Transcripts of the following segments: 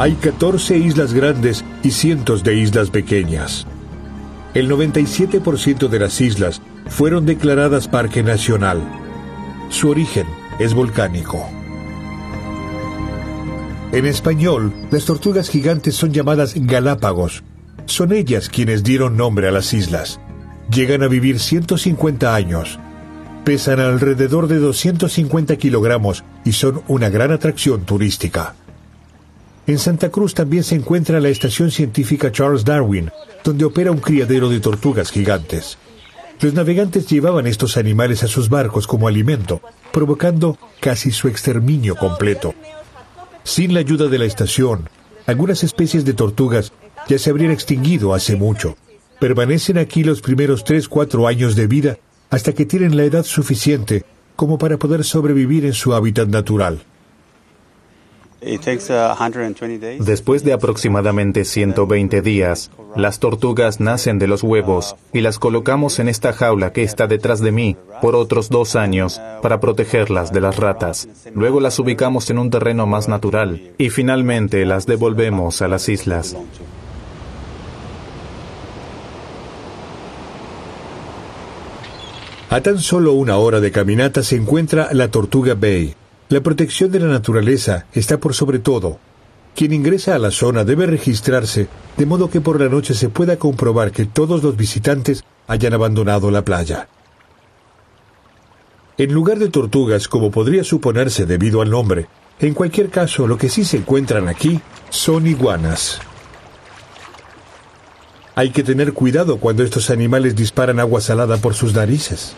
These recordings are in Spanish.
Hay 14 islas grandes y cientos de islas pequeñas. El 97% de las islas fueron declaradas Parque Nacional. Su origen es volcánico. En español, las tortugas gigantes son llamadas Galápagos. Son ellas quienes dieron nombre a las islas. Llegan a vivir 150 años. Pesan alrededor de 250 kilogramos y son una gran atracción turística. En Santa Cruz también se encuentra la estación científica Charles Darwin, donde opera un criadero de tortugas gigantes. Los navegantes llevaban estos animales a sus barcos como alimento, provocando casi su exterminio completo. Sin la ayuda de la estación, algunas especies de tortugas ya se habrían extinguido hace mucho. Permanecen aquí los primeros 3-4 años de vida hasta que tienen la edad suficiente como para poder sobrevivir en su hábitat natural. Después de aproximadamente 120 días, las tortugas nacen de los huevos y las colocamos en esta jaula que está detrás de mí por otros dos años para protegerlas de las ratas. Luego las ubicamos en un terreno más natural y finalmente las devolvemos a las islas. A tan solo una hora de caminata se encuentra la Tortuga Bay, la protección de la naturaleza está por sobre todo. Quien ingresa a la zona debe registrarse, de modo que por la noche se pueda comprobar que todos los visitantes hayan abandonado la playa. En lugar de tortugas, como podría suponerse debido al nombre, en cualquier caso lo que sí se encuentran aquí son iguanas. Hay que tener cuidado cuando estos animales disparan agua salada por sus narices.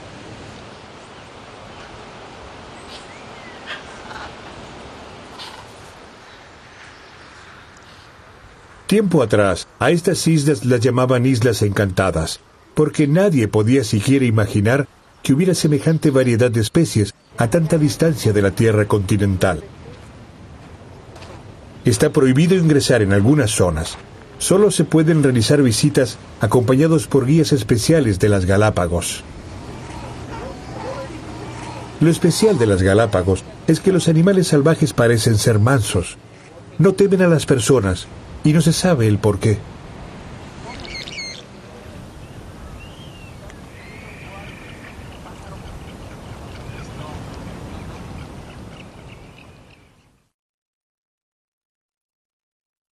Tiempo atrás, a estas islas las llamaban Islas Encantadas, porque nadie podía siquiera imaginar que hubiera semejante variedad de especies a tanta distancia de la Tierra continental. Está prohibido ingresar en algunas zonas. Solo se pueden realizar visitas acompañados por guías especiales de las Galápagos. Lo especial de las Galápagos es que los animales salvajes parecen ser mansos. No temen a las personas y no se sabe el por qué.